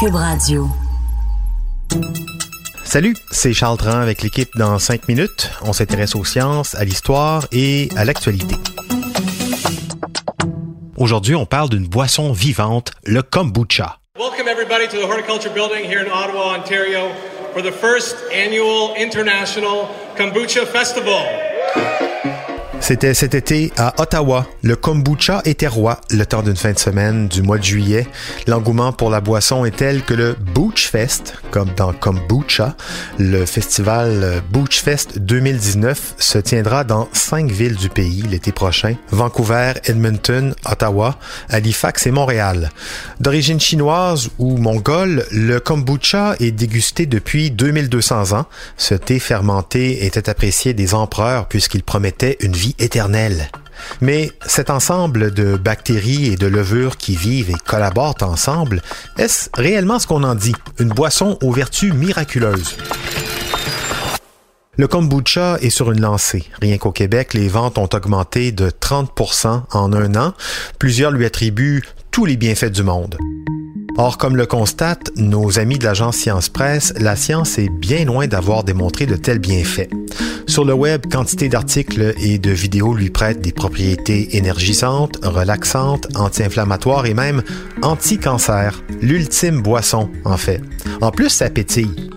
Cube Radio. Salut, c'est Charles Tran avec l'équipe dans 5 minutes. On s'intéresse aux sciences, à l'histoire et à l'actualité. Aujourd'hui, on parle d'une boisson vivante, le kombucha. Welcome everybody to the Horticulture Building here in Ottawa, Ontario for the first annual International Kombucha Festival. C'était cet été à Ottawa. Le kombucha était roi le temps d'une fin de semaine du mois de juillet. L'engouement pour la boisson est tel que le Booch Fest, comme dans kombucha, le festival Booch Fest 2019 se tiendra dans cinq villes du pays l'été prochain. Vancouver, Edmonton, Ottawa, Halifax et Montréal. D'origine chinoise ou mongole, le kombucha est dégusté depuis 2200 ans. Ce thé fermenté était apprécié des empereurs puisqu'il promettait une vie éternelle. Mais cet ensemble de bactéries et de levures qui vivent et collaborent ensemble, est-ce réellement ce qu'on en dit? Une boisson aux vertus miraculeuses? Le kombucha est sur une lancée. Rien qu'au Québec, les ventes ont augmenté de 30% en un an. Plusieurs lui attribuent tous les bienfaits du monde. Or, comme le constatent nos amis de l'agence Science Presse, la science est bien loin d'avoir démontré de tels bienfaits. Sur le web, quantité d'articles et de vidéos lui prêtent des propriétés énergisantes, relaxantes, anti-inflammatoires et même anti-cancer. L'ultime boisson, en fait. En plus, ça pétille.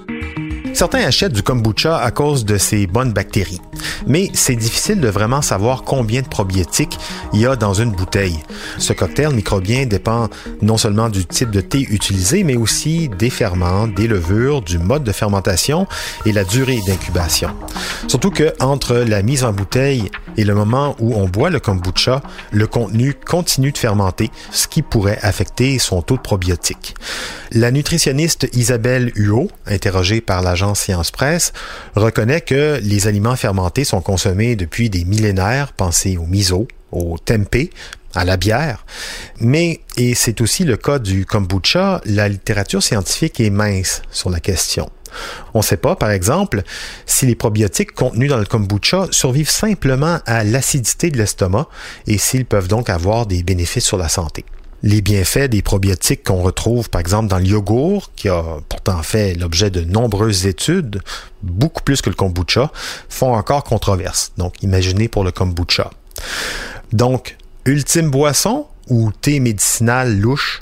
Certains achètent du kombucha à cause de ses bonnes bactéries, mais c'est difficile de vraiment savoir combien de probiotiques il y a dans une bouteille. Ce cocktail microbien dépend non seulement du type de thé utilisé, mais aussi des ferments, des levures, du mode de fermentation et la durée d'incubation. Surtout que entre la mise en bouteille et le moment où on boit le kombucha, le contenu continue de fermenter, ce qui pourrait affecter son taux de probiotiques. La nutritionniste Isabelle Huot, interrogée par l'agence Science Presse, reconnaît que les aliments fermentés sont consommés depuis des millénaires, pensez au miso, au tempeh, à la bière. Mais, et c'est aussi le cas du kombucha, la littérature scientifique est mince sur la question. On ne sait pas, par exemple, si les probiotiques contenus dans le kombucha survivent simplement à l'acidité de l'estomac et s'ils peuvent donc avoir des bénéfices sur la santé les bienfaits des probiotiques qu'on retrouve par exemple dans le yogourt, qui a pourtant fait l'objet de nombreuses études, beaucoup plus que le kombucha, font encore controverse. Donc imaginez pour le kombucha. Donc, ultime boisson ou thé médicinal louche?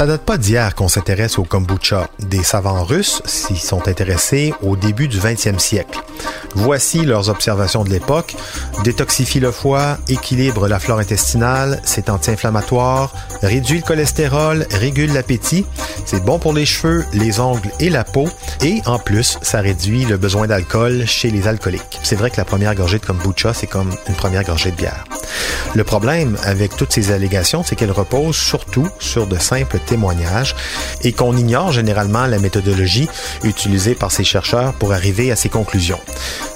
Ça date pas d'hier qu'on s'intéresse au kombucha. Des savants russes s'y sont intéressés au début du 20e siècle. Voici leurs observations de l'époque. Détoxifie le foie, équilibre la flore intestinale, c'est anti-inflammatoire, réduit le cholestérol, régule l'appétit, c'est bon pour les cheveux, les ongles et la peau, et en plus, ça réduit le besoin d'alcool chez les alcooliques. C'est vrai que la première gorgée de kombucha, c'est comme une première gorgée de bière. Le problème avec toutes ces allégations, c'est qu'elles reposent surtout sur de simples témoignages et qu'on ignore généralement la méthodologie utilisée par ces chercheurs pour arriver à ces conclusions.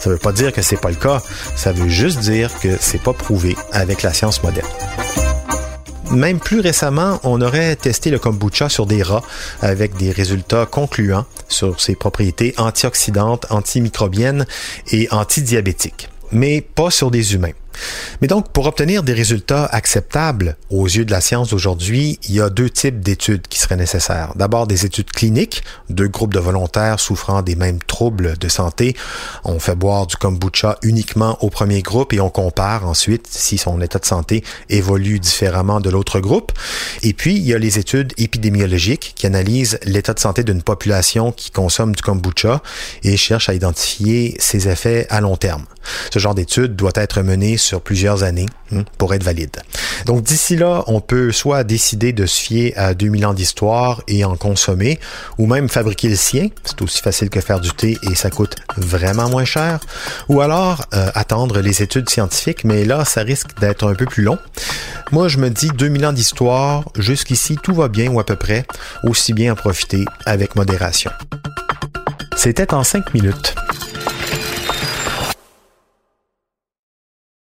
Ça ne veut pas dire que c'est pas le cas, ça veut juste dire que c'est pas prouvé avec la science moderne. Même plus récemment, on aurait testé le kombucha sur des rats avec des résultats concluants sur ses propriétés antioxydantes, antimicrobiennes et antidiabétiques, mais pas sur des humains. Mais donc, pour obtenir des résultats acceptables aux yeux de la science d'aujourd'hui, il y a deux types d'études qui seraient nécessaires. D'abord, des études cliniques, deux groupes de volontaires souffrant des mêmes troubles de santé. On fait boire du kombucha uniquement au premier groupe et on compare ensuite si son état de santé évolue différemment de l'autre groupe. Et puis, il y a les études épidémiologiques qui analysent l'état de santé d'une population qui consomme du kombucha et cherchent à identifier ses effets à long terme. Ce genre d'étude doit être menée sur plusieurs années hein, pour être valide. Donc d'ici là, on peut soit décider de se fier à 2000 ans d'histoire et en consommer, ou même fabriquer le sien. C'est aussi facile que faire du thé et ça coûte vraiment moins cher. Ou alors euh, attendre les études scientifiques, mais là, ça risque d'être un peu plus long. Moi, je me dis 2000 ans d'histoire, jusqu'ici, tout va bien ou à peu près, aussi bien en profiter avec modération. C'était en 5 minutes.